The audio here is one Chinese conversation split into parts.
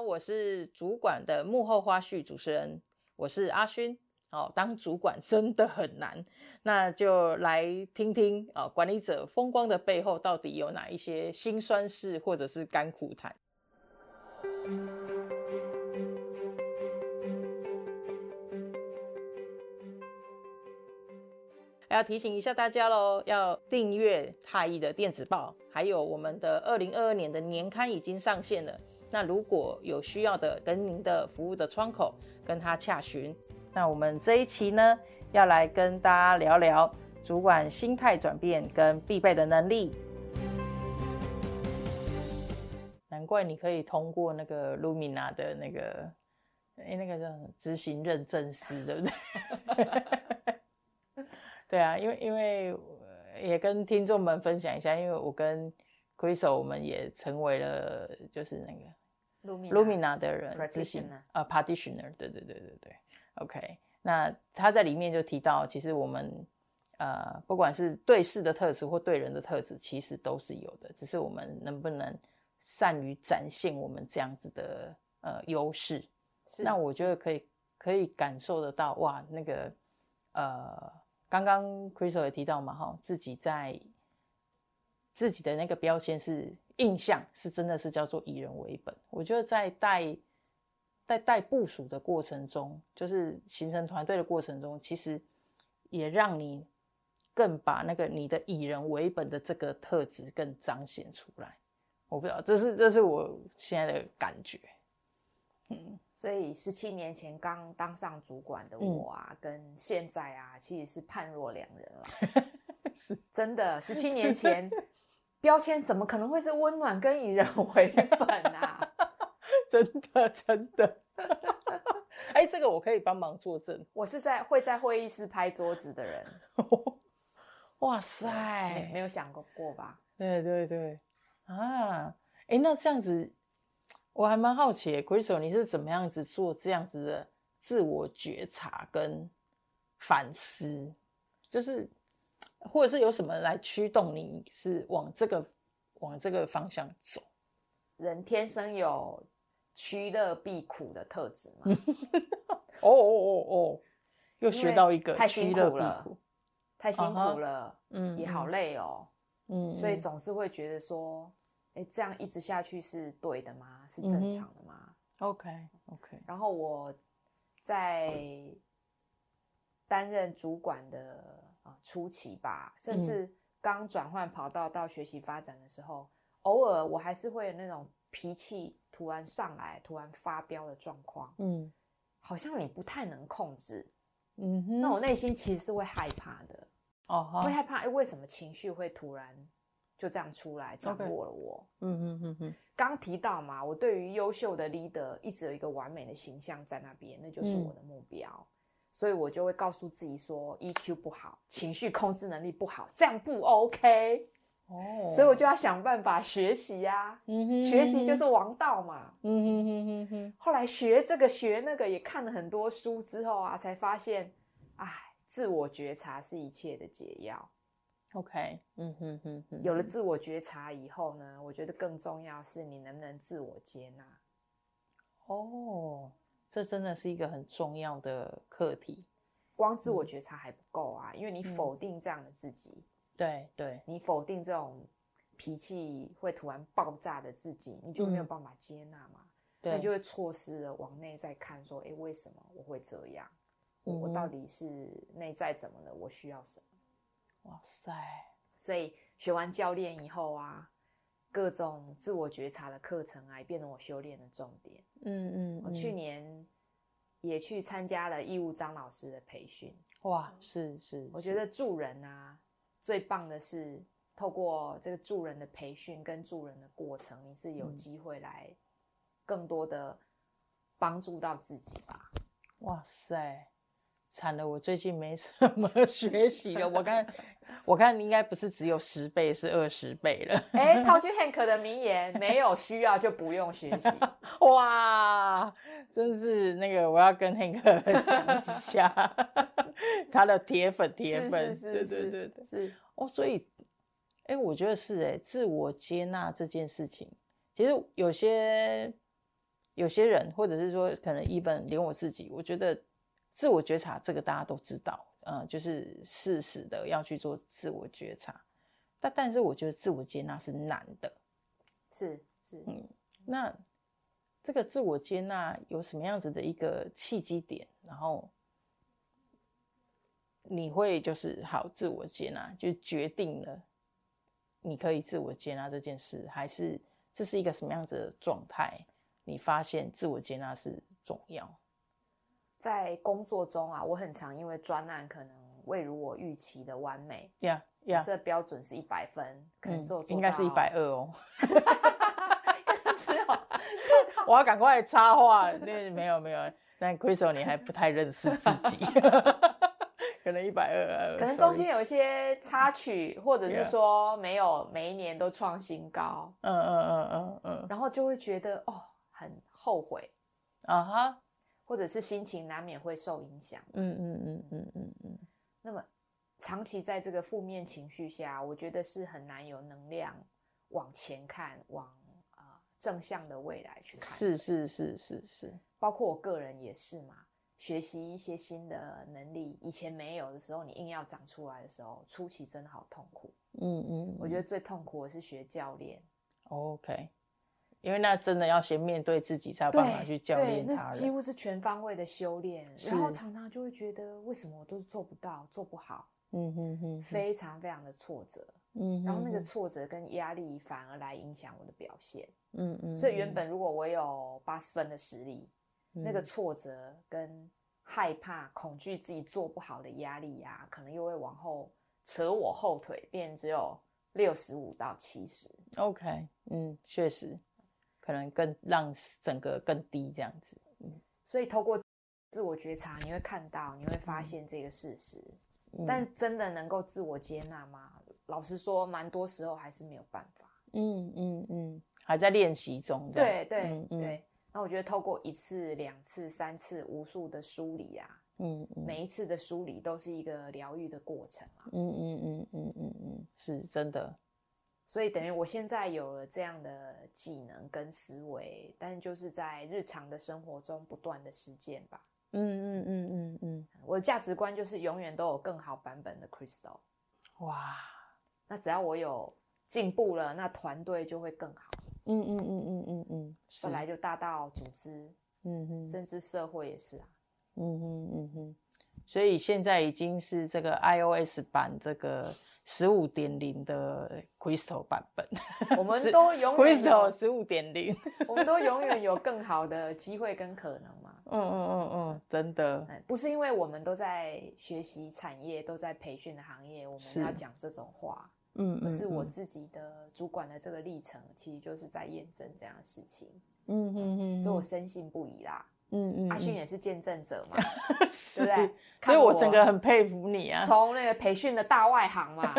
我是主管的幕后花絮主持人，我是阿勋。哦，当主管 真的很难，那就来听听啊、哦，管理者风光的背后到底有哪一些辛酸事或者是甘苦谈。要提醒一下大家喽，要订阅太毅的电子报，还有我们的二零二二年的年刊已经上线了。那如果有需要的，跟您的服务的窗口跟他洽询。那我们这一期呢，要来跟大家聊聊主管心态转变跟必备的能力。难怪你可以通过那个 Lumina 的那个，哎，那个叫执行认证师，对不对？对啊，因为因为也跟听众们分享一下，因为我跟 Crystal 我们也成为了就是那个 Lumina, 的人执行呃 Practitioner，对对对对对，OK。那他在里面就提到，其实我们呃不管是对事的特质或对人的特质，其实都是有的，只是我们能不能善于展现我们这样子的呃优势。是那我觉得可以可以感受得到，哇，那个呃。刚刚 Crystal 也提到嘛，哈，自己在自己的那个标签是印象，是真的是叫做以人为本。我觉得在带在带部署的过程中，就是形成团队的过程中，其实也让你更把那个你的以人为本的这个特质更彰显出来。我不知道，这是这是我现在的感觉。嗯。所以十七年前刚当上主管的我啊，嗯、跟现在啊，其实是判若两人了。是真的，十七年前标签怎么可能会是温暖跟以人为本啊？真 的真的。哎、欸，这个我可以帮忙作证。我是在会在会议室拍桌子的人。哇塞，没，没有想过过吧？对对对。啊，哎、欸，那这样子。我还蛮好奇，Crystal，你是怎么样子做这样子的自我觉察跟反思？就是，或者是有什么来驱动你是往这个往这个方向走？人天生有趋乐避苦的特质嘛？哦哦哦哦，又学到一个，太辛苦了，太辛苦了，嗯，也好累哦，嗯，所以总是会觉得说。哎，这样一直下去是对的吗？是正常的吗？嗯，OK OK。然后我在担任主管的啊初期吧，甚至刚转换跑道到学习发展的时候，偶尔我还是会有那种脾气突然上来、突然发飙的状况。嗯，好像你不太能控制。嗯哼，那我内心其实是会害怕的。哦，会害怕。哎，为什么情绪会突然？就这样出来掌握了我。嗯嗯嗯嗯。刚提到嘛，我对于优秀的 leader 一直有一个完美的形象在那边，那就是我的目标。嗯、所以我就会告诉自己说，EQ 不好，情绪控制能力不好，这样不 OK。哦。所以我就要想办法学习呀、啊。嗯哼，哼。学习就是王道嘛。嗯哼哼哼哼。后来学这个学那个，也看了很多书之后啊，才发现，哎，自我觉察是一切的解药。OK，嗯哼哼哼，有了自我觉察以后呢，我觉得更重要是你能不能自我接纳。哦，这真的是一个很重要的课题。光自我觉察还不够啊，嗯、因为你否定这样的自己，对对，你否定这种脾气会突然爆炸的自己，你就没有办法接纳嘛，那就会错失了往内在看，说，哎，为什么我会这样？嗯、我到底是内在怎么了？我需要什么？哇塞！所以学完教练以后啊，各种自我觉察的课程啊，也变成我修炼的重点。嗯嗯，我去年也去参加了义务张老师的培训。哇，是是，我觉得助人啊，最棒的是透过这个助人的培训跟助人的过程，你是有机会来更多的帮助到自己吧。哇塞！惨了，我最近没什么 学习了。我看，我看你应该不是只有十倍，是二十倍了。哎、欸，套句 Hank 的名言：没有需要就不用学习。哇，真是那个，我要跟 Hank 讲一下，他的铁粉，铁粉，是是是是对对对对，是哦。所以，哎、欸，我觉得是哎，自我接纳这件事情，其实有些。有些人，或者是说可能 even 连我自己，我觉得自我觉察这个大家都知道，嗯、呃，就是适时的要去做自我觉察。但但是我觉得自我接纳是难的，是是，嗯，那这个自我接纳有什么样子的一个契机点？然后你会就是好自我接纳，就决定了你可以自我接纳这件事，还是这是一个什么样子的状态？你发现自我接纳是重要。在工作中啊，我很常因为专案可能未如我预期的完美，呀。假设标准是一百分，可能只有做到、嗯、应该是一百二哦。只 有我要赶快插话，那没有没有，但 Crystal 你还不太认识自己，可能一百二，可能中间有一些插曲，或者是说没有每一年都创新高，嗯嗯嗯嗯嗯，然后就会觉得哦很后悔啊哈，uh. 或者是心情难免会受影响，嗯嗯嗯嗯嗯嗯，那么。长期在这个负面情绪下，我觉得是很难有能量往前看，往啊、呃、正向的未来去看。是是是是是，包括我个人也是嘛。学习一些新的能力，以前没有的时候，你硬要长出来的时候，初期真的好痛苦。嗯嗯，嗯我觉得最痛苦的是学教练。OK，因为那真的要先面对自己，才有办法去教练他。那几乎是全方位的修炼，然后常常就会觉得，为什么我都做不到，做不好？嗯哼哼，非常非常的挫折，嗯哼哼，然后那个挫折跟压力反而来影响我的表现，嗯嗯，所以原本如果我有八十分的实力，嗯、那个挫折跟害怕、恐惧自己做不好的压力呀、啊，可能又会往后扯我后腿，变只有六十五到七十。OK，嗯，确实，可能更让整个更低这样子。嗯，所以透过自我觉察，你会看到，你会发现这个事实。但真的能够自我接纳吗？老实说，蛮多时候还是没有办法。嗯嗯嗯，还在练习中。对对对，那我觉得透过一次、两次、三次、无数的梳理啊，嗯，嗯每一次的梳理都是一个疗愈的过程啊。嗯嗯嗯嗯嗯嗯，是真的。所以等于我现在有了这样的技能跟思维，但就是在日常的生活中不断的实践吧。嗯嗯嗯嗯嗯，我的价值观就是永远都有更好版本的 Crystal。哇，那只要我有进步了，那团队就会更好。嗯嗯嗯嗯嗯嗯，嗯嗯嗯本来就大到组织，嗯哼，甚至社会也是啊。嗯哼嗯哼，所以现在已经是这个 iOS 版这个。十五点零的 Crystal 版本，我们 都永远 Crystal 十五点零，我们都永远有更好的机会跟可能嘛。嗯嗯嗯嗯，真的，不是因为我们都在学习产业，都在培训的行业，我们要讲这种话。嗯，而是我自己的主管的这个历程，其实就是在验证这样的事情。嗯嗯嗯，所以我深信不疑啦。嗯嗯，阿迅也是见证者嘛，是对不对？所以我整个很佩服你啊。从那个培训的大外行嘛，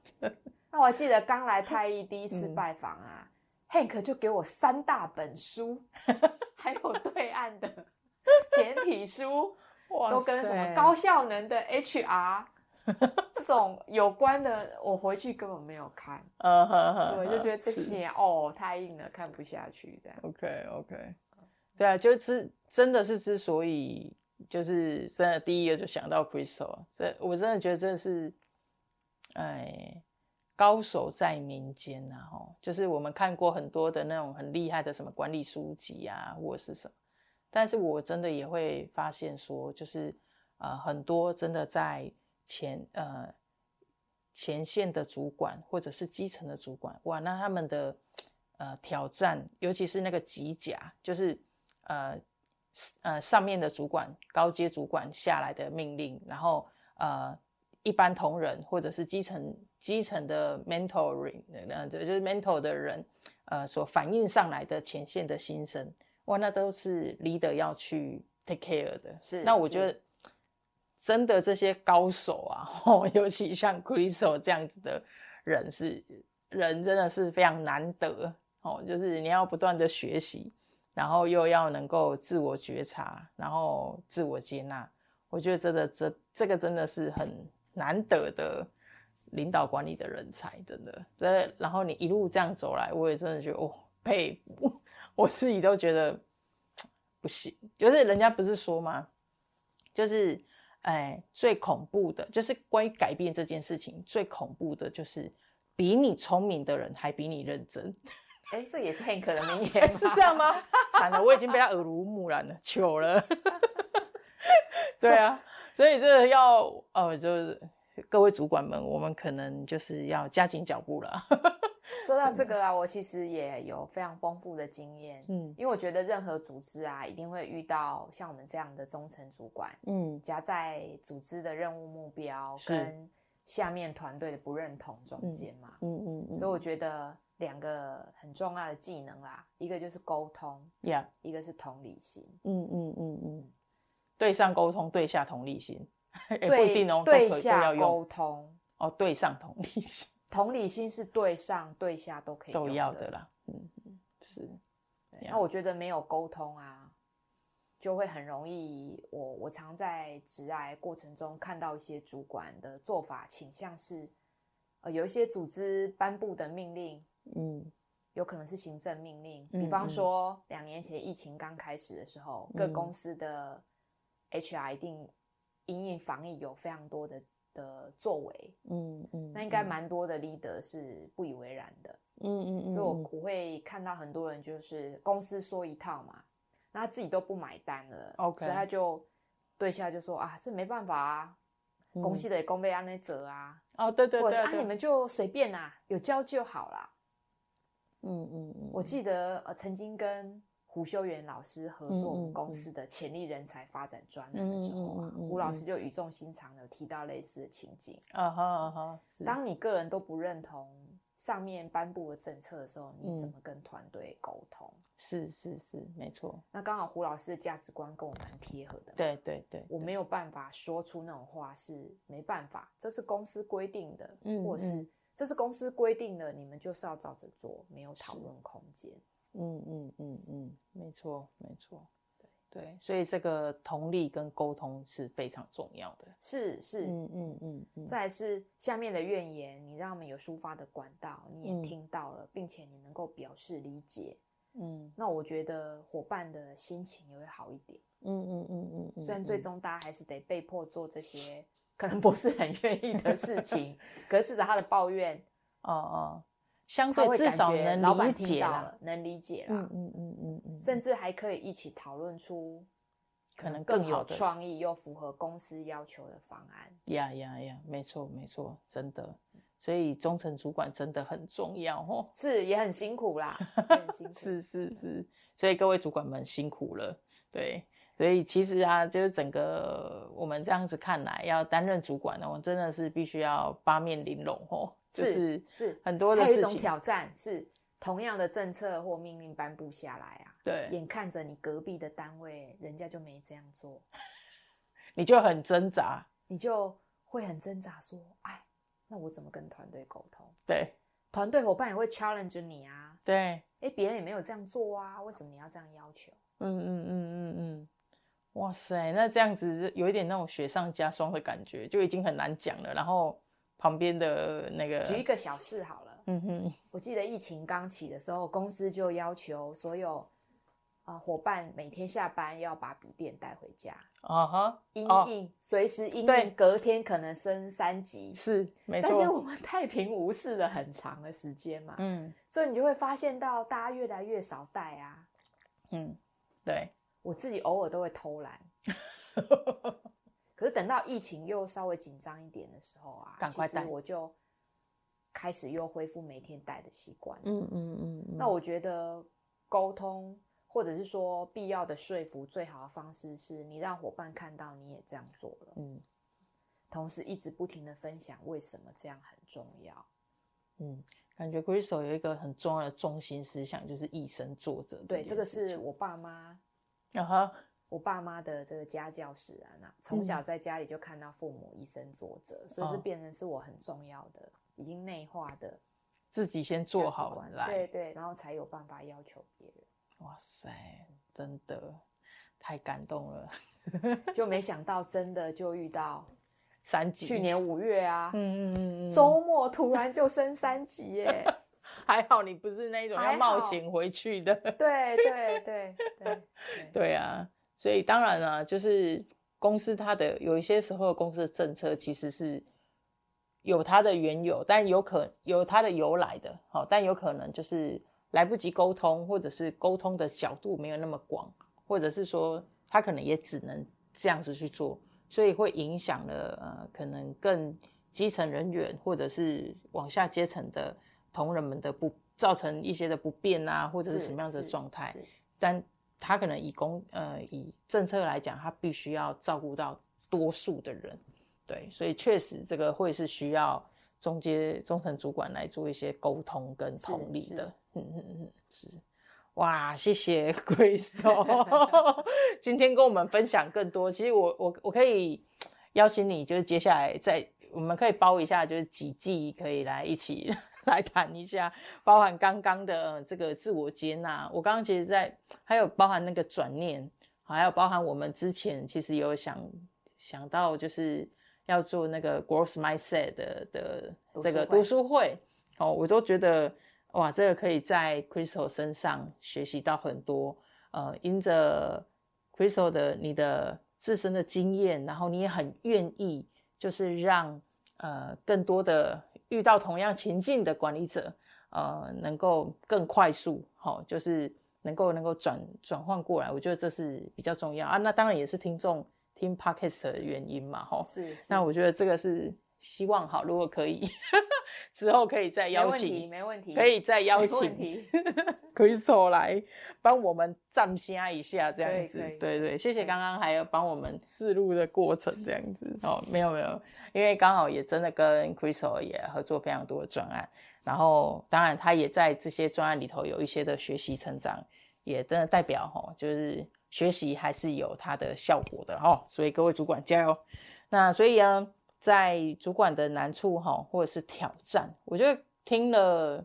那我还记得刚来太毅第一次拜访啊，Hank 就给我三大本书，还有对岸的简体书，都跟什么高效能的 HR 这种有关的，我回去根本没有看。嗯，对，就觉得这些哦太硬了，看不下去这样。OK OK。对啊，就是真的是之所以就是真的第一个就想到 Crystal，这我真的觉得真的是，哎，高手在民间呐，吼，就是我们看过很多的那种很厉害的什么管理书籍啊，或者是什么，但是我真的也会发现说，就是呃很多真的在前呃前线的主管或者是基层的主管，哇，那他们的呃挑战，尤其是那个机甲，就是。呃，呃，上面的主管、高阶主管下来的命令，然后呃，一般同仁或者是基层基层的 mentoring，呃，就是 mentor 的人，呃，所反映上来的前线的心声，哇，那都是 leader 要去 take care 的。是，那我觉得真的这些高手啊，哦，尤其像 Crystal 这样子的人是人，真的是非常难得哦，就是你要不断的学习。然后又要能够自我觉察，然后自我接纳，我觉得真的这这个真的是很难得的领导管理的人才，真的。对，然后你一路这样走来，我也真的觉得哦佩服，我自己都觉得不行。就是人家不是说吗？就是，哎，最恐怖的就是关于改变这件事情，最恐怖的就是比你聪明的人还比你认真。哎，这也是 Hank 的名言，是这样吗？惨了，我已经被他耳濡目染了，糗了。对啊，所以这个要呃，就是各位主管们，我们可能就是要加紧脚步了。说到这个啊，我其实也有非常丰富的经验，嗯，因为我觉得任何组织啊，一定会遇到像我们这样的中层主管，嗯，夹在组织的任务目标跟下面团队的不认同中间嘛，嗯嗯，嗯，所以我觉得两个很重要的技能啦，一个就是沟通，Yeah，一个是同理心，嗯嗯嗯嗯，对上沟通，对下同理心，对，不一定哦，对下沟通，哦，对上同理心。同理心是对上对下都可以都要的啦，嗯，是。那我觉得没有沟通啊，就会很容易。我我常在职涯过程中看到一些主管的做法倾向是，呃，有一些组织颁布的命令，嗯，有可能是行政命令。比方说，两年前疫情刚开始的时候，各公司的 HR 一定因应防疫有非常多的。的作为，嗯嗯，那应该蛮多的 leader 是不以为然的，嗯嗯嗯，所以我我会看到很多人就是公司说一套嘛，那他自己都不买单了，OK，所以他就对下就说啊，这没办法啊，公司的公被安内责啊，哦对对对，啊你们就随便啦，有交就好啦。嗯嗯嗯，我记得呃曾经跟。胡修元老师合作我们公司的潜力人才发展专栏的时候啊，胡老师就语重心长的提到类似的情景。啊哈啊哈！当你个人都不认同上面颁布的政策的时候，你怎么跟团队沟通？是是是，没错。那刚好胡老师的价值观跟我蛮贴合的。对对对，我没有办法说出那种话，是没办法，这是公司规定的，或是这是公司规定的，你们就是要照着做，没有讨论空间。嗯嗯嗯嗯，没错没错，对对，所以这个同理跟沟通是非常重要的。是是，嗯嗯嗯嗯。再来是下面的怨言，你让他们有抒发的管道，你也听到了，嗯、并且你能够表示理解，嗯，那我觉得伙伴的心情也会好一点。嗯嗯嗯嗯嗯。虽然最终大家还是得被迫做这些可能不是很愿意的事情，可是至少他的抱怨，哦哦。相对至少能理解了，能理解了，嗯嗯嗯嗯嗯，甚至还可以一起讨论出可能更有创意又符合公司要求的方案。呀呀呀，没错没错，真的，所以中层主管真的很重要哦，是也很辛苦啦，很辛苦，是是是，所以各位主管们辛苦了，对。所以其实啊，就是整个我们这样子看来，要担任主管呢，我真的是必须要八面玲珑哦。是是，很多的事情。还有一种挑战是，同样的政策或命令颁布下来啊，对，眼看着你隔壁的单位人家就没这样做，你就很挣扎，你就会很挣扎说，哎，那我怎么跟团队沟通？对，团队伙伴也会 challenge 你啊。对，哎，别人也没有这样做啊，为什么你要这样要求？嗯嗯嗯嗯嗯。哇塞，那这样子有一点那种雪上加霜的感觉，就已经很难讲了。然后旁边的那个，举一个小事好了。嗯哼，我记得疫情刚起的时候，公司就要求所有啊、呃、伙伴每天下班要把笔电带回家。啊哈，因应随时因应隔天可能升三级。是，没错。但是我们太平无事了很长的时间嘛。嗯，所以你就会发现到大家越来越少带啊。嗯，对。我自己偶尔都会偷懒，可是等到疫情又稍微紧张一点的时候啊，赶快带，我就开始又恢复每天带的习惯。嗯嗯嗯。那我觉得沟通或者是说必要的说服，最好的方式是你让伙伴看到你也这样做了。嗯。同时一直不停的分享为什么这样很重要。嗯，感觉 Crystal 有一个很重要的中心思想，就是以身作则。对，这个是我爸妈。啊哈！我爸妈的这个家教使然啊，从小在家里就看到父母以身作则，嗯、所以是变成是我很重要的，哦、已经内化的，自己先做好来，对对，然后才有办法要求别人。哇塞，真的太感动了，就没想到真的就遇到三级，去年五月啊，嗯嗯嗯，周末突然就升三级耶。还好你不是那种要冒险回去的。对对对对对，对 啊，所以当然了，就是公司它的有一些时候公司的政策其实是有它的缘由，但有可有它的由来的，好，但有可能就是来不及沟通，或者是沟通的角度没有那么广，或者是说他可能也只能这样子去做，所以会影响了呃，可能更。基层人员或者是往下阶层的同仁们的不造成一些的不便啊，或者是什么样的状态，但他可能以公呃以政策来讲，他必须要照顾到多数的人，对，所以确实这个会是需要中阶中层主管来做一些沟通跟同理的，嗯嗯嗯，是，哇，谢谢 Crystal 今天跟我们分享更多。其实我我我可以邀请你，就是接下来再。我们可以包一下，就是几季可以来一起 来谈一下，包含刚刚的这个自我接纳。我刚刚其实在还有包含那个转念，还有包含我们之前其实有想想到，就是要做那个 growth mindset 的的这个读书会哦，我都觉得哇，这个可以在 Crystal 身上学习到很多。呃，因着 Crystal 的你的自身的经验，然后你也很愿意，就是让。呃，更多的遇到同样情境的管理者，呃，能够更快速，哦，就是能够能够转转换过来，我觉得这是比较重要啊。那当然也是听众听 Podcast 的原因嘛，哦。是，是。那我觉得这个是希望好，如果可以之后可以再邀请，没问题，可以再邀请 Crystal 来。帮我们站下一下，这样子，对对，谢谢刚刚还有帮我们记录的过程，这样子 哦，没有没有，因为刚好也真的跟 Crystal 也合作非常多的专案，然后当然他也在这些专案里头有一些的学习成长，也真的代表哈，就是学习还是有它的效果的哦，所以各位主管加油。那所以呢，在主管的难处哈，或者是挑战，我觉得听了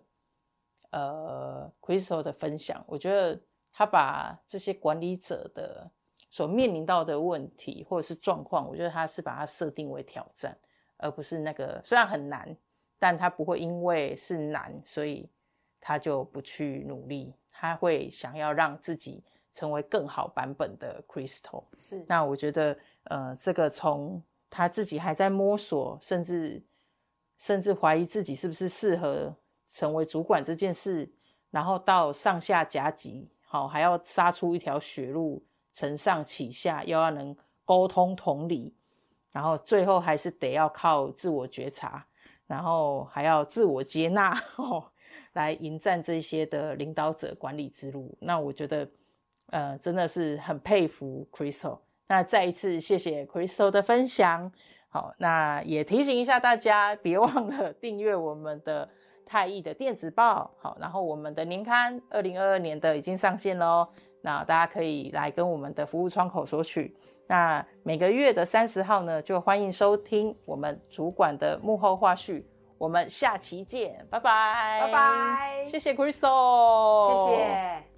呃 Crystal 的分享，我觉得。他把这些管理者的所面临到的问题或者是状况，我觉得他是把它设定为挑战，而不是那个虽然很难，但他不会因为是难，所以他就不去努力。他会想要让自己成为更好版本的 Crystal。是，那我觉得，呃，这个从他自己还在摸索，甚至甚至怀疑自己是不是适合成为主管这件事，然后到上下夹击。好，还要杀出一条血路，承上启下，又要能沟通同理，然后最后还是得要靠自我觉察，然后还要自我接纳，哦，来迎战这些的领导者管理之路。那我觉得，呃，真的是很佩服 Crystal。那再一次谢谢 Crystal 的分享。好，那也提醒一下大家，别忘了 订阅我们的。太毅的电子报，好，然后我们的年刊二零二二年的已经上线喽，那大家可以来跟我们的服务窗口索取。那每个月的三十号呢，就欢迎收听我们主管的幕后花絮。我们下期见，拜拜，拜拜，谢谢 Crystal，谢谢。